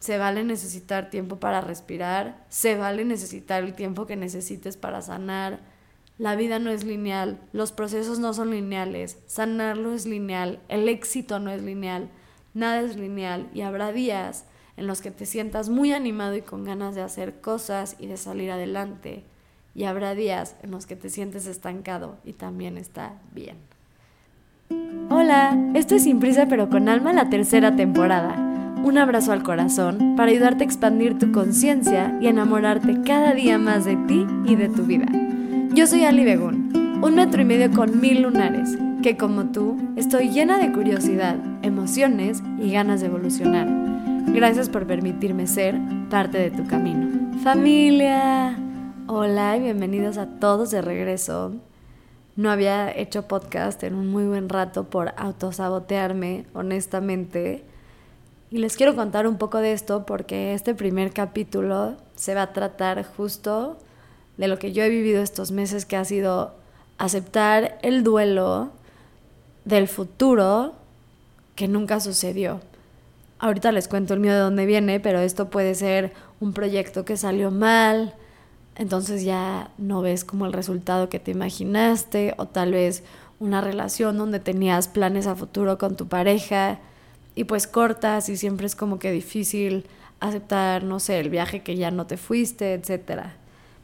se vale necesitar tiempo para respirar, se vale necesitar el tiempo que necesites para sanar. La vida no es lineal, los procesos no son lineales, sanar no es lineal, el éxito no es lineal, nada es lineal y habrá días en los que te sientas muy animado y con ganas de hacer cosas y de salir adelante. Y habrá días en los que te sientes estancado y también está bien. Hola, esto es Sin Prisa pero con Alma la tercera temporada un abrazo al corazón para ayudarte a expandir tu conciencia y enamorarte cada día más de ti y de tu vida. Yo soy Ali Begún, un metro y medio con mil lunares, que como tú estoy llena de curiosidad, emociones y ganas de evolucionar. Gracias por permitirme ser parte de tu camino. Familia, hola y bienvenidos a todos de regreso. No había hecho podcast en un muy buen rato por autosabotearme, honestamente y les quiero contar un poco de esto porque este primer capítulo se va a tratar justo de lo que yo he vivido estos meses, que ha sido aceptar el duelo del futuro que nunca sucedió. Ahorita les cuento el mío de dónde viene, pero esto puede ser un proyecto que salió mal, entonces ya no ves como el resultado que te imaginaste, o tal vez una relación donde tenías planes a futuro con tu pareja y pues cortas y siempre es como que difícil aceptar, no sé, el viaje que ya no te fuiste, etc.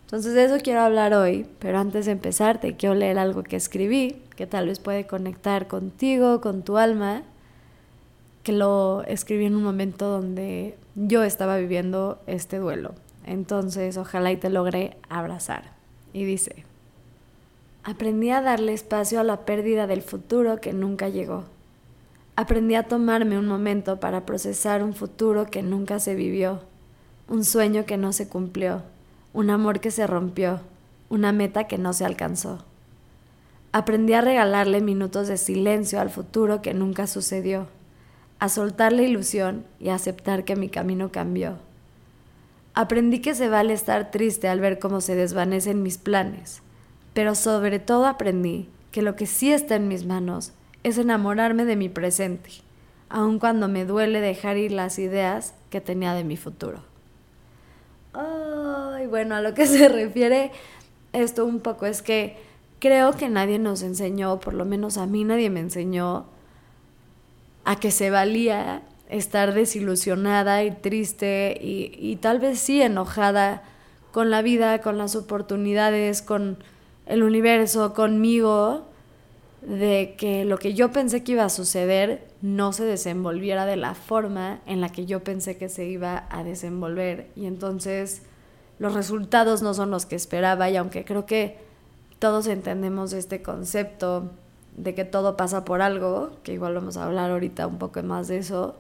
Entonces de eso quiero hablar hoy, pero antes de empezar te quiero leer algo que escribí, que tal vez puede conectar contigo, con tu alma, que lo escribí en un momento donde yo estaba viviendo este duelo. Entonces ojalá y te logre abrazar. Y dice, aprendí a darle espacio a la pérdida del futuro que nunca llegó Aprendí a tomarme un momento para procesar un futuro que nunca se vivió, un sueño que no se cumplió, un amor que se rompió, una meta que no se alcanzó. Aprendí a regalarle minutos de silencio al futuro que nunca sucedió, a soltar la ilusión y a aceptar que mi camino cambió. Aprendí que se vale estar triste al ver cómo se desvanecen mis planes, pero sobre todo aprendí que lo que sí está en mis manos es enamorarme de mi presente, aun cuando me duele dejar ir las ideas que tenía de mi futuro. Ay, bueno, a lo que se refiere esto un poco es que creo que nadie nos enseñó, por lo menos a mí nadie me enseñó, a que se valía estar desilusionada y triste y, y tal vez sí enojada con la vida, con las oportunidades, con el universo, conmigo, de que lo que yo pensé que iba a suceder no se desenvolviera de la forma en la que yo pensé que se iba a desenvolver. Y entonces los resultados no son los que esperaba y aunque creo que todos entendemos este concepto de que todo pasa por algo, que igual vamos a hablar ahorita un poco más de eso,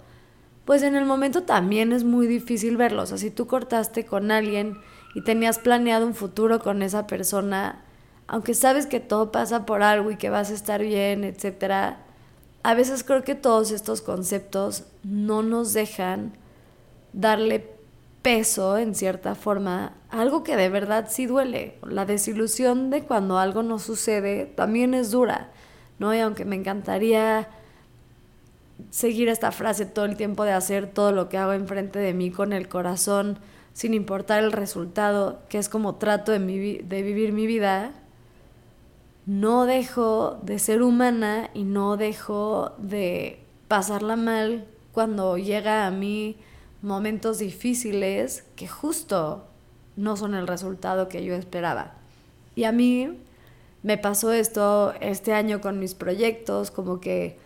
pues en el momento también es muy difícil verlo. O sea, si tú cortaste con alguien y tenías planeado un futuro con esa persona, aunque sabes que todo pasa por algo y que vas a estar bien, etcétera, a veces creo que todos estos conceptos no nos dejan darle peso en cierta forma a algo que de verdad sí duele. La desilusión de cuando algo no sucede también es dura, ¿no? Y aunque me encantaría seguir esta frase todo el tiempo de hacer todo lo que hago enfrente de mí con el corazón, sin importar el resultado, que es como trato de, de vivir mi vida, no dejo de ser humana y no dejo de pasarla mal cuando llega a mí momentos difíciles que justo no son el resultado que yo esperaba. Y a mí me pasó esto este año con mis proyectos, como que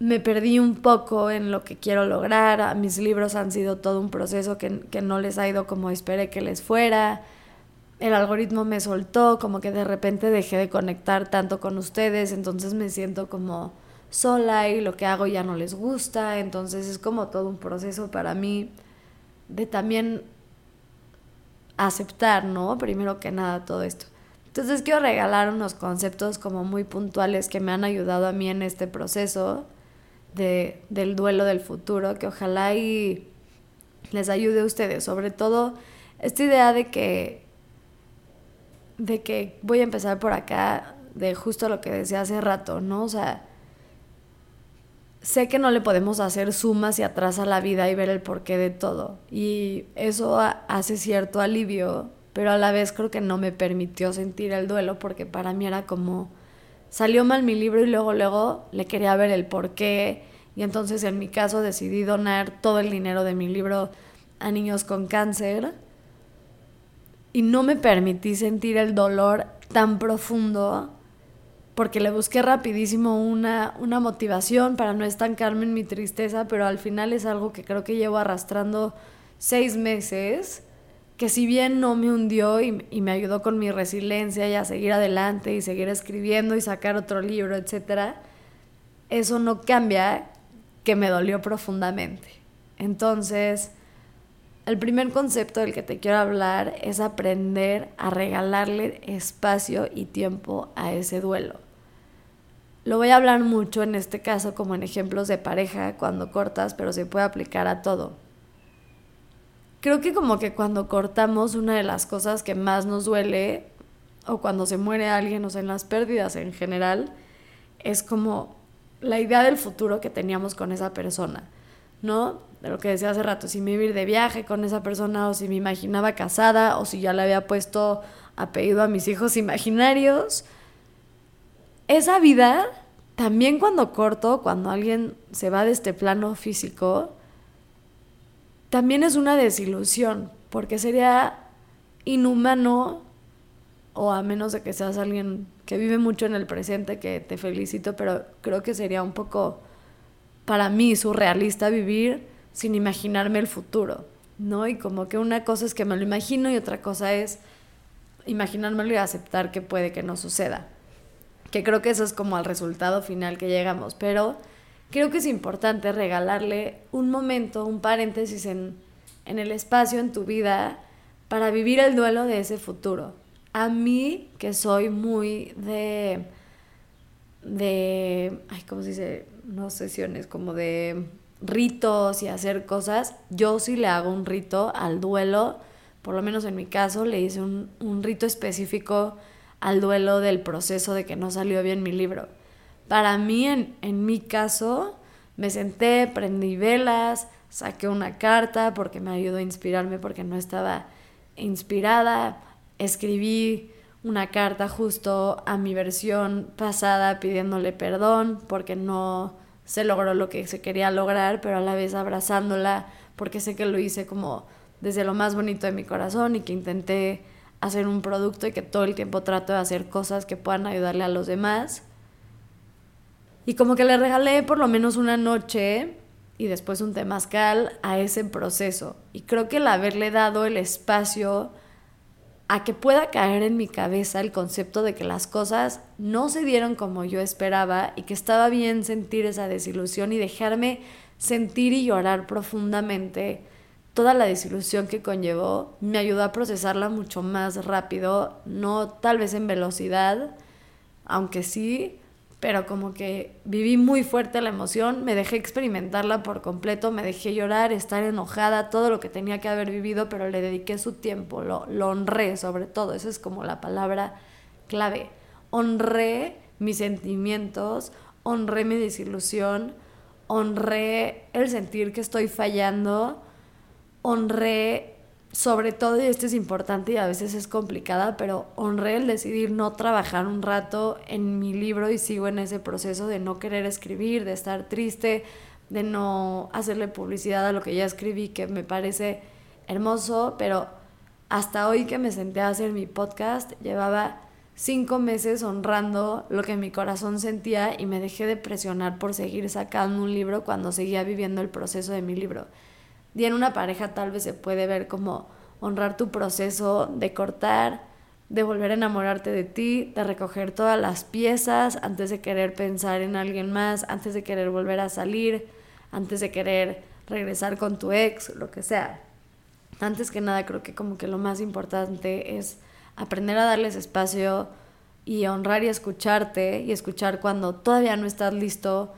me perdí un poco en lo que quiero lograr. Mis libros han sido todo un proceso que, que no les ha ido como esperé que les fuera el algoritmo me soltó, como que de repente dejé de conectar tanto con ustedes, entonces me siento como sola y lo que hago ya no les gusta, entonces es como todo un proceso para mí de también aceptar, ¿no? Primero que nada todo esto. Entonces quiero regalar unos conceptos como muy puntuales que me han ayudado a mí en este proceso de, del duelo del futuro, que ojalá y les ayude a ustedes, sobre todo esta idea de que de que voy a empezar por acá, de justo lo que decía hace rato, ¿no? O sea, sé que no le podemos hacer suma hacia atrás a la vida y ver el porqué de todo. Y eso hace cierto alivio, pero a la vez creo que no me permitió sentir el duelo porque para mí era como, salió mal mi libro y luego, luego le quería ver el porqué. Y entonces en mi caso decidí donar todo el dinero de mi libro a niños con cáncer. Y no me permití sentir el dolor tan profundo porque le busqué rapidísimo una, una motivación para no estancarme en mi tristeza, pero al final es algo que creo que llevo arrastrando seis meses, que si bien no me hundió y, y, me ayudó con mi resiliencia y a seguir adelante y seguir escribiendo y sacar otro libro, etc., eso no cambia que me dolió profundamente. Entonces, el primer concepto del que te quiero hablar es aprender a regalarle espacio y tiempo a ese duelo. Lo voy a hablar mucho en este caso como en ejemplos de pareja cuando cortas, pero se puede aplicar a todo. Creo que como que cuando cortamos una de las cosas que más nos duele o cuando se muere alguien o sea en las pérdidas en general es como la idea del futuro que teníamos con esa persona, ¿no? De lo que decía hace rato, si me iba a ir de viaje con esa persona o si me imaginaba casada o si ya le había puesto apellido a mis hijos imaginarios. Esa vida, también cuando corto, cuando alguien se va de este plano físico, también es una desilusión, porque sería inhumano, o a menos de que seas alguien que vive mucho en el presente, que te felicito, pero creo que sería un poco para mí surrealista vivir sin imaginarme el futuro, ¿no? Y como que una cosa es que me lo imagino y otra cosa es imaginármelo y aceptar que puede que no suceda. Que creo que eso es como al resultado final que llegamos, pero creo que es importante regalarle un momento, un paréntesis en, en el espacio, en tu vida, para vivir el duelo de ese futuro. A mí, que soy muy de, de, ay, ¿cómo se dice? No sesiones, como de ritos y hacer cosas, yo sí le hago un rito al duelo, por lo menos en mi caso, le hice un, un rito específico al duelo del proceso de que no salió bien mi libro. Para mí, en, en mi caso, me senté, prendí velas, saqué una carta porque me ayudó a inspirarme porque no estaba inspirada, escribí una carta justo a mi versión pasada pidiéndole perdón porque no se logró lo que se quería lograr, pero a la vez abrazándola, porque sé que lo hice como desde lo más bonito de mi corazón y que intenté hacer un producto y que todo el tiempo trato de hacer cosas que puedan ayudarle a los demás. Y como que le regalé por lo menos una noche y después un temazcal a ese proceso. Y creo que el haberle dado el espacio a que pueda caer en mi cabeza el concepto de que las cosas no se dieron como yo esperaba y que estaba bien sentir esa desilusión y dejarme sentir y llorar profundamente. Toda la desilusión que conllevó, me ayudó a procesarla mucho más rápido, no tal vez en velocidad, aunque sí, pero como que viví muy fuerte la emoción, me dejé experimentarla por completo, me dejé llorar, estar enojada, todo lo que tenía que haber vivido, pero le dediqué su tiempo, lo, honré sobre todo, esa es como la palabra clave. Honré mis sentimientos, honré mi desilusión, honré el sentir que estoy fallando, honré sobre todo, y esto es importante y a veces es complicada, pero honré el decidir no trabajar un rato en mi libro y sigo en ese proceso de no querer escribir, de estar triste, de no hacerle publicidad a lo que ya escribí, que me parece hermoso, pero hasta hoy que me senté a hacer mi podcast, llevaba cinco meses honrando lo que mi corazón sentía y me dejé de presionar por seguir sacando un libro cuando seguía viviendo el proceso de mi libro. Y en una pareja tal vez se puede ver como honrar tu proceso de cortar, de volver a enamorarte de ti, de recoger todas las piezas antes de querer pensar en alguien más, antes de querer volver a salir, antes de querer regresar con tu ex, lo que sea. Antes que nada creo que como que lo más importante es aprender a darles espacio y honrar y escucharte y escuchar cuando todavía no estás listo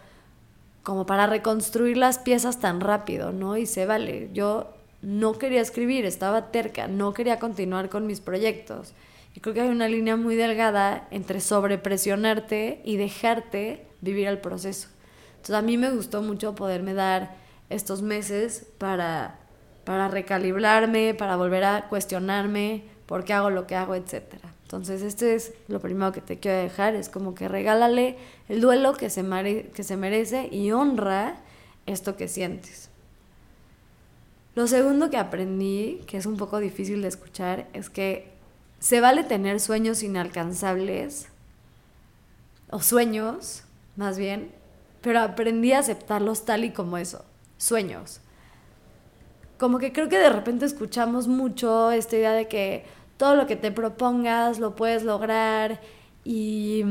como para reconstruir las piezas tan rápido, ¿no? Y se vale, yo no quería escribir, estaba terca, no quería continuar con mis proyectos. Y creo que hay una línea muy delgada entre sobrepresionarte y dejarte vivir el proceso. Entonces a mí me gustó mucho poderme dar estos meses para, para recalibrarme, para volver a cuestionarme por qué hago lo que hago, etc. Entonces este es lo primero que te quiero dejar, es como que regálale el duelo que se, que se merece y honra esto que sientes. Lo segundo que aprendí, que es un poco difícil de escuchar, es que se vale tener sueños inalcanzables, o sueños, más bien, pero aprendí a aceptarlos tal y como eso, sueños. Como que creo que de repente escuchamos mucho esta idea de que todo lo que te propongas lo puedes lograr y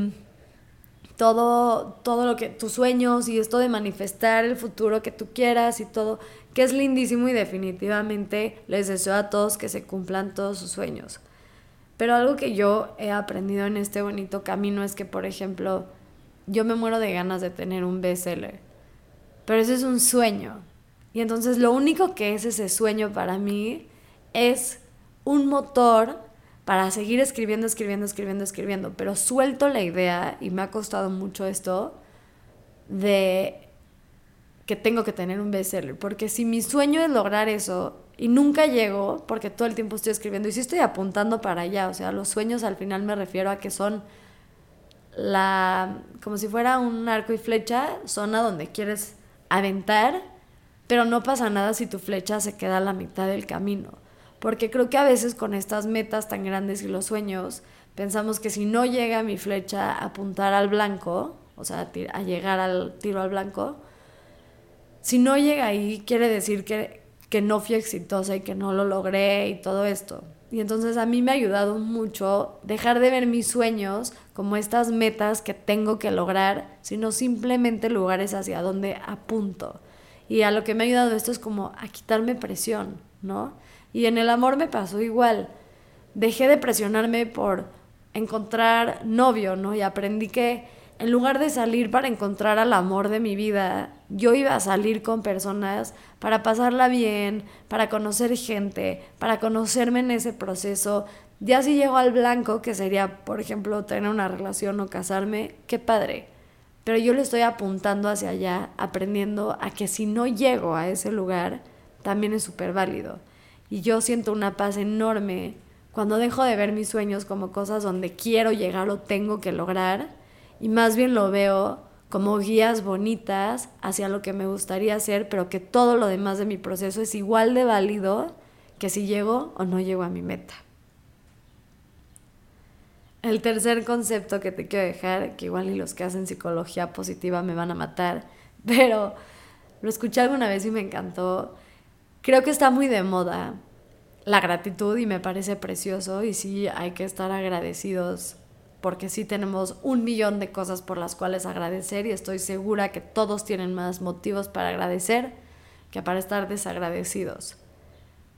todo, todo lo que tus sueños y esto de manifestar el futuro que tú quieras y todo, que es lindísimo y definitivamente les deseo a todos que se cumplan todos sus sueños. Pero algo que yo he aprendido en este bonito camino es que, por ejemplo, yo me muero de ganas de tener un bestseller, pero ese es un sueño. Y entonces lo único que es ese sueño para mí es un motor para seguir escribiendo, escribiendo, escribiendo, escribiendo, pero suelto la idea, y me ha costado mucho esto, de que tengo que tener un bestseller, porque si mi sueño es lograr eso y nunca llego, porque todo el tiempo estoy escribiendo y si estoy apuntando para allá, o sea, los sueños al final me refiero a que son la como si fuera un arco y flecha, zona donde quieres aventar, pero no pasa nada si tu flecha se queda a la mitad del camino porque creo que a veces con estas metas tan grandes y los sueños, pensamos que si no llega mi flecha a apuntar al blanco, o sea, a llegar al tiro al blanco, si no llega ahí, quiere decir que, que no fui exitosa y que no lo logré y todo esto. Y entonces a mí me ha ayudado mucho dejar de ver mis sueños como estas metas que tengo que lograr, sino simplemente lugares hacia donde apunto. Y a lo que me ha ayudado esto es como a quitarme presión, ¿no? Y en el amor me pasó igual. Dejé de presionarme por encontrar novio, ¿no? Y aprendí que en lugar de salir para encontrar al amor de mi vida, yo iba a salir con personas para pasarla bien, para conocer gente, para conocerme en ese proceso. Ya si llego al blanco, que sería, por ejemplo, tener una relación o casarme, qué padre. Pero yo le estoy apuntando hacia allá, aprendiendo a que si no llego a ese lugar, también es súper válido. Y yo siento una paz enorme cuando dejo de ver mis sueños como cosas donde quiero llegar o tengo que lograr y más bien lo veo como guías bonitas hacia lo que me gustaría hacer, pero que todo lo demás de mi proceso es igual de válido que si llego o no llego a mi meta. El tercer concepto que te quiero dejar, que igual y los que hacen psicología positiva me van a matar, pero lo escuché alguna vez y me encantó, creo que está muy de moda la gratitud y me parece precioso y sí hay que estar agradecidos porque sí tenemos un millón de cosas por las cuales agradecer y estoy segura que todos tienen más motivos para agradecer que para estar desagradecidos.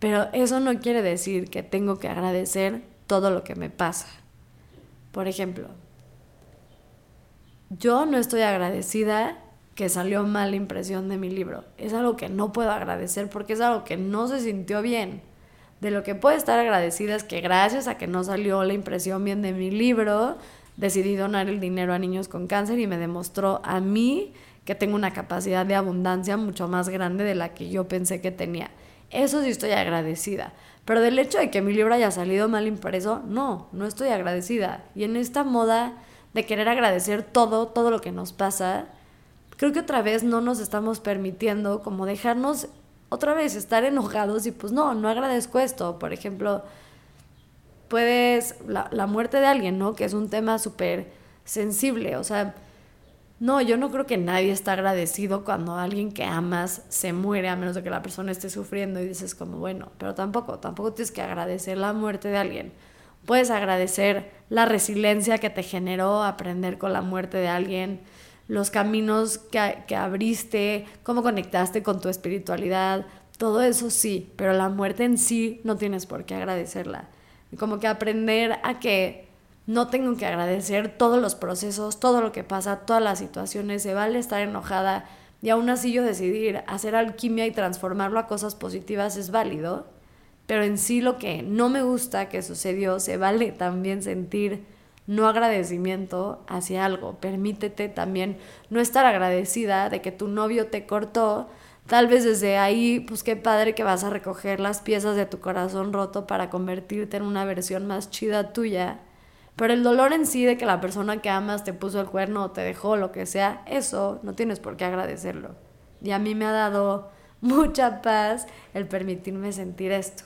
Pero eso no quiere decir que tengo que agradecer todo lo que me pasa. Por ejemplo, yo no estoy agradecida que salió mal la impresión de mi libro. Es algo que no puedo agradecer porque es algo que no se sintió bien. De lo que puedo estar agradecida es que gracias a que no salió la impresión bien de mi libro, decidí donar el dinero a niños con cáncer y me demostró a mí que tengo una capacidad de abundancia mucho más grande de la que yo pensé que tenía. Eso sí estoy agradecida. Pero del hecho de que mi libro haya salido mal impreso, no, no estoy agradecida. Y en esta moda de querer agradecer todo, todo lo que nos pasa, creo que otra vez no nos estamos permitiendo como dejarnos otra vez estar enojados y pues no, no agradezco esto. Por ejemplo, puedes, la, la muerte de alguien, ¿no? Que es un tema súper sensible, o sea, no, yo no creo que nadie está agradecido cuando alguien que amas se muere, a menos de que la persona esté sufriendo y dices como, bueno, pero tampoco, tampoco tienes que agradecer la muerte de alguien. Puedes agradecer la resiliencia que te generó aprender con la muerte de alguien, los caminos que, abriste, cómo conectaste con tu espiritualidad, todo eso sí, pero la muerte en sí no tienes por qué agradecerla. Como que aprender a que no tengo que agradecer todos los procesos, todo lo que pasa, todas las situaciones, se vale estar enojada y aún así yo decidir hacer alquimia y transformarlo a cosas positivas es válido, pero en sí lo que no me gusta que sucedió, se vale también sentir no agradecimiento hacia algo. Permítete también no estar agradecida de que tu novio te cortó. Tal vez desde ahí, pues qué padre que vas a recoger las piezas de tu corazón roto para convertirte en una versión más chida tuya. Pero el dolor en sí de que la persona que amas te puso el cuerno o te dejó, lo que sea, eso no tienes por qué agradecerlo. Y a mí me ha dado mucha paz el permitirme sentir esto.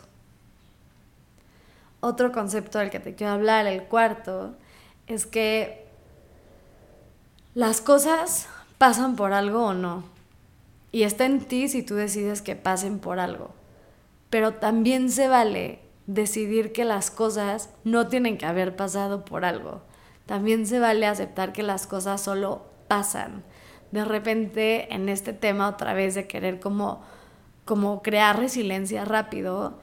Otro concepto del que te quiero hablar, el cuarto, es que las cosas pasan por algo o no. Y está en ti si tú decides que pasen por algo. Pero también se vale decidir que las cosas no tienen que haber pasado por algo. También se vale aceptar que las cosas solo pasan. De repente en este tema otra vez de querer como, como crear resiliencia rápido,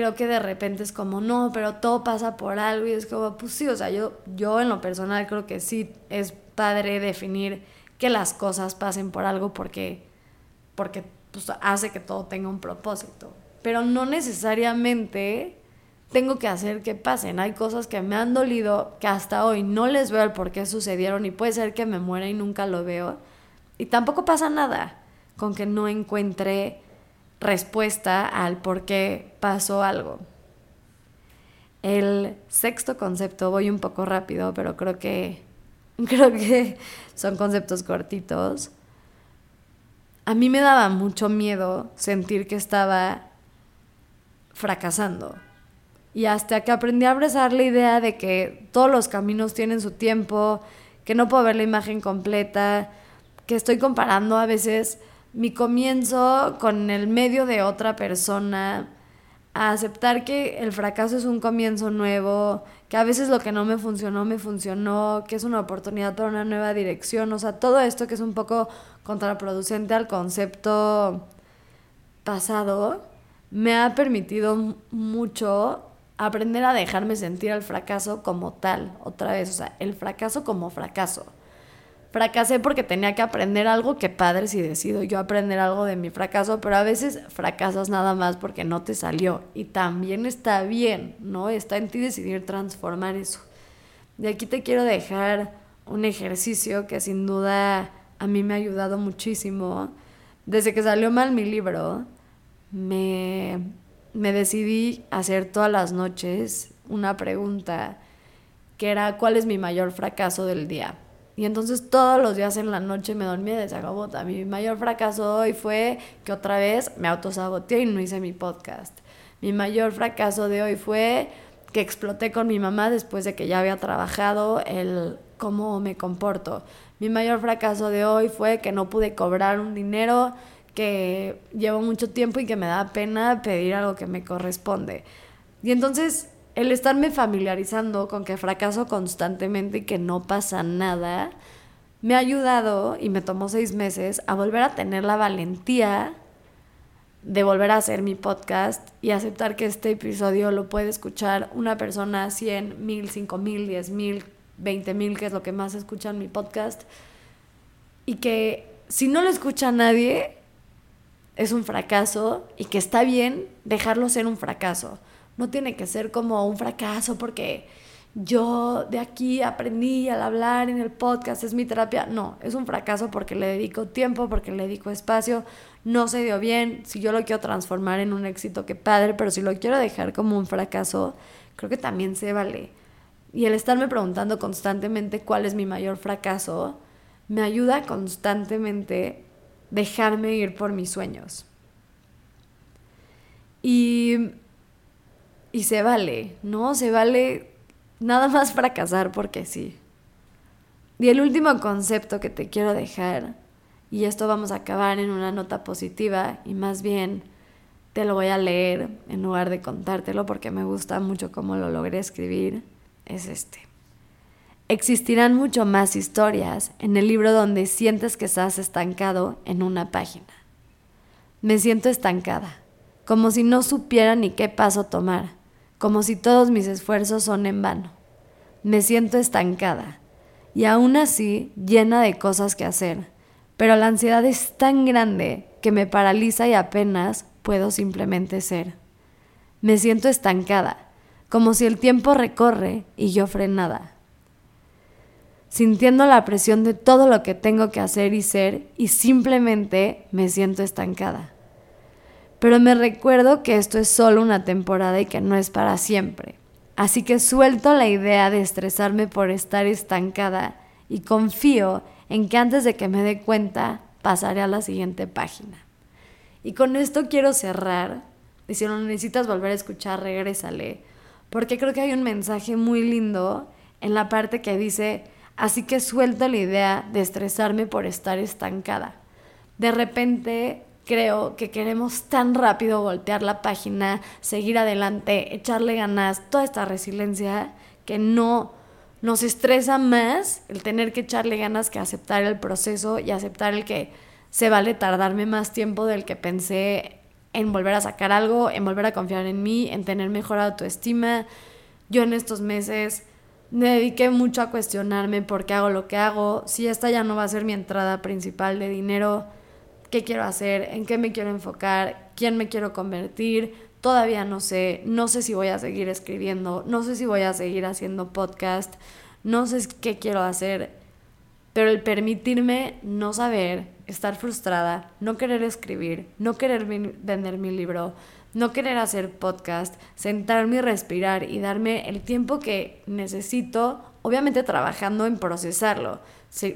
creo que de repente es como, no, pero todo pasa por algo y es como, pues sí, o sea, yo, yo en lo personal creo que sí es padre definir que las cosas pasen por algo porque, porque pues, hace que todo tenga un propósito. Pero no necesariamente tengo que hacer que pasen. Hay cosas que me han dolido que hasta hoy no les veo el por qué sucedieron y puede ser que me muera y nunca lo veo. Y tampoco pasa nada con que no encuentre respuesta al por qué pasó algo. El sexto concepto, voy un poco rápido, pero creo que, creo que son conceptos cortitos. A mí me daba mucho miedo sentir que estaba fracasando. Y hasta que aprendí a abrazar la idea de que todos los caminos tienen su tiempo, que no puedo ver la imagen completa, que estoy comparando a veces mi comienzo con el medio de otra persona, a aceptar que el fracaso es un comienzo nuevo, que a veces lo que no me funcionó me funcionó, que es una oportunidad para una nueva dirección, o sea, todo esto que es un poco contraproducente al concepto pasado, me ha permitido mucho aprender a dejarme sentir el fracaso como tal, otra vez, o sea, el fracaso como fracaso fracasé porque tenía que aprender algo, que padre si decido yo aprender algo de mi fracaso, pero a veces fracasas nada más porque no te salió y también está bien, ¿no? Está en ti decidir transformar eso. De aquí te quiero dejar un ejercicio que sin duda a mí me ha ayudado muchísimo. Desde que salió mal mi libro, me, me decidí hacer todas las noches una pregunta que era ¿cuál es mi mayor fracaso del día? Y entonces todos los días en la noche me dormía de sagabota. Mi mayor fracaso hoy fue que otra vez me autosaboteé y no hice mi podcast. Mi mayor fracaso de hoy fue que exploté con mi mamá después de que ya había trabajado el cómo me comporto. Mi mayor fracaso de hoy fue que no pude cobrar un dinero que llevo mucho tiempo y que me da pena pedir algo que me corresponde. Y entonces el estarme familiarizando con que fracaso constantemente y que no pasa nada, me ha ayudado, y me tomó seis meses, a volver a tener la valentía de volver a hacer mi podcast y aceptar que este episodio lo puede escuchar una persona, 100, mil, cinco mil, diez mil, veinte mil, que es lo que más escuchan mi podcast, y que si no lo escucha nadie, es un fracaso y que está bien dejarlo ser un fracaso no tiene que ser como un fracaso porque yo de aquí aprendí al hablar en el podcast, es mi terapia. No, es un fracaso porque le dedico tiempo, porque le dedico espacio, no se dio bien. Si yo lo quiero transformar en un éxito, qué padre, pero si lo quiero dejar como un fracaso, creo que también se vale. Y el estarme preguntando constantemente cuál es mi mayor fracaso, me ayuda constantemente dejarme ir por mis sueños. Y y se vale, ¿no? Se vale nada más fracasar porque sí. Y el último concepto que te quiero dejar, y esto vamos a acabar en una nota positiva, y más bien te lo voy a leer en lugar de contártelo porque me gusta mucho cómo lo logré escribir, es este. Existirán mucho más historias en el libro donde sientes que estás estancado en una página. Me siento estancada, como si no supiera ni qué paso tomar como si todos mis esfuerzos son en vano. Me siento estancada y aún así llena de cosas que hacer, pero la ansiedad es tan grande que me paraliza y apenas puedo simplemente ser. Me siento estancada, como si el tiempo recorre y yo frenada. sintiendo la presión de todo lo que tengo que hacer y ser y simplemente me siento estancada. Pero me recuerdo que esto es solo una temporada y que no es para siempre. Así que suelto la idea de estresarme por estar estancada y confío en que antes de que me dé cuenta pasaré a la siguiente página. Y con esto quiero cerrar. Y si no necesitas volver a escuchar, regrésale. Porque creo que hay un mensaje muy lindo en la parte que dice, así que suelto la idea de estresarme por estar estancada. De repente creo que queremos tan rápido voltear la página, seguir adelante, echarle ganas, toda esta resiliencia que no nos estresa más el tener que echarle ganas que aceptar el proceso y aceptar el que se vale tardarme más tiempo del que pensé en volver a sacar algo, en volver a confiar en mí, en tener mejor autoestima. Yo en estos meses me dediqué mucho a cuestionarme por qué hago lo que hago, si esta ya no va a ser mi entrada principal de dinero, qué quiero hacer, en qué me quiero enfocar, quién me quiero convertir, todavía no sé, no sé si voy a seguir escribiendo, no sé si voy a seguir haciendo podcast, no sé qué quiero hacer, pero el permitirme no saber, estar frustrada, no querer escribir, no querer vender mi libro, no querer hacer podcast, sentarme y respirar y darme el tiempo que necesito, obviamente trabajando en procesarlo,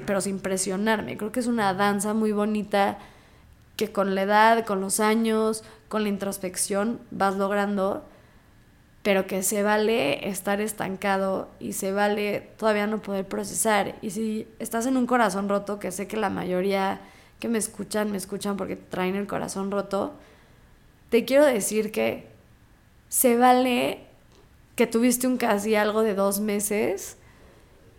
pero sin presionarme. Creo que es una danza muy bonita que con la edad, con los años, con la introspección vas logrando, pero que se vale estar estancado y se vale todavía no poder procesar. Y si estás en un corazón roto, que sé que la mayoría que me escuchan, me escuchan porque traen el corazón roto, te quiero decir que se vale que tuviste un casi algo de dos meses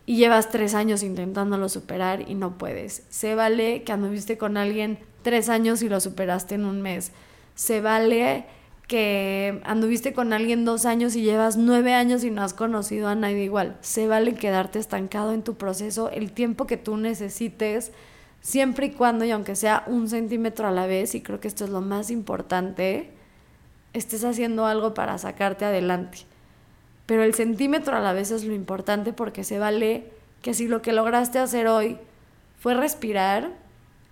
y llevas tres años intentándolo superar y no puedes. Se vale que anduviste con alguien tres años y lo superaste en un mes. Se vale que anduviste con alguien dos años y llevas nueve años y no has conocido a nadie igual. Se vale quedarte estancado en tu proceso el tiempo que tú necesites, siempre y cuando, y aunque sea un centímetro a la vez, y creo que esto es lo más importante, estés haciendo algo para sacarte adelante. Pero el centímetro a la vez es lo importante porque se vale que si lo que lograste hacer hoy fue respirar,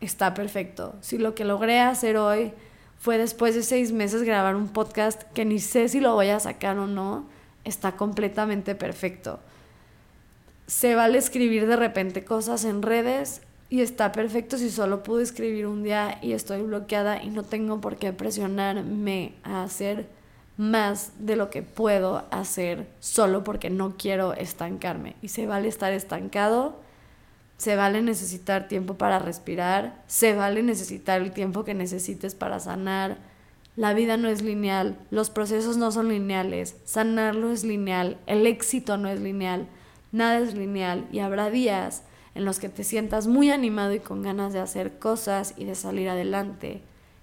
está perfecto. Si lo que logré hacer hoy fue después de seis meses grabar un podcast que ni sé si lo voy a sacar o no, está completamente perfecto. Se vale escribir de repente cosas en redes y está perfecto si solo pude escribir un día y estoy bloqueada y no tengo por qué presionarme a hacer más de lo que puedo hacer solo porque no quiero estancarme. Y se vale estar estancado se vale necesitar tiempo para respirar, se vale necesitar el tiempo que necesites para sanar. La vida no es lineal, los procesos no son lineales, sanarlo es lineal, el éxito no es lineal, nada es lineal y habrá días en los que te sientas muy animado y con ganas de hacer cosas y de salir adelante.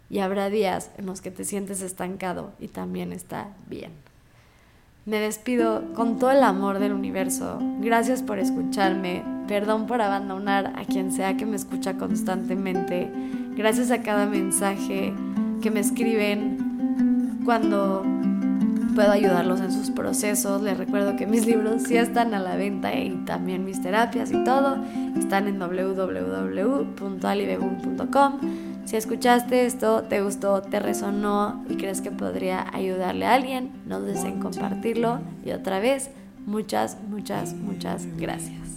Y habrá días en los que te sientes estancado y también está bien. Me despido con todo el amor del universo. Gracias por escucharme. Perdón por abandonar a quien sea que me escucha constantemente. Gracias a cada mensaje que me escriben cuando puedo ayudarlos en sus procesos. Les recuerdo que mis libros sí están a la venta y también mis terapias y todo están en www.alibebum.com. Si escuchaste esto, te gustó, te resonó y crees que podría ayudarle a alguien, no dudes en compartirlo. Y otra vez, muchas, muchas, muchas gracias.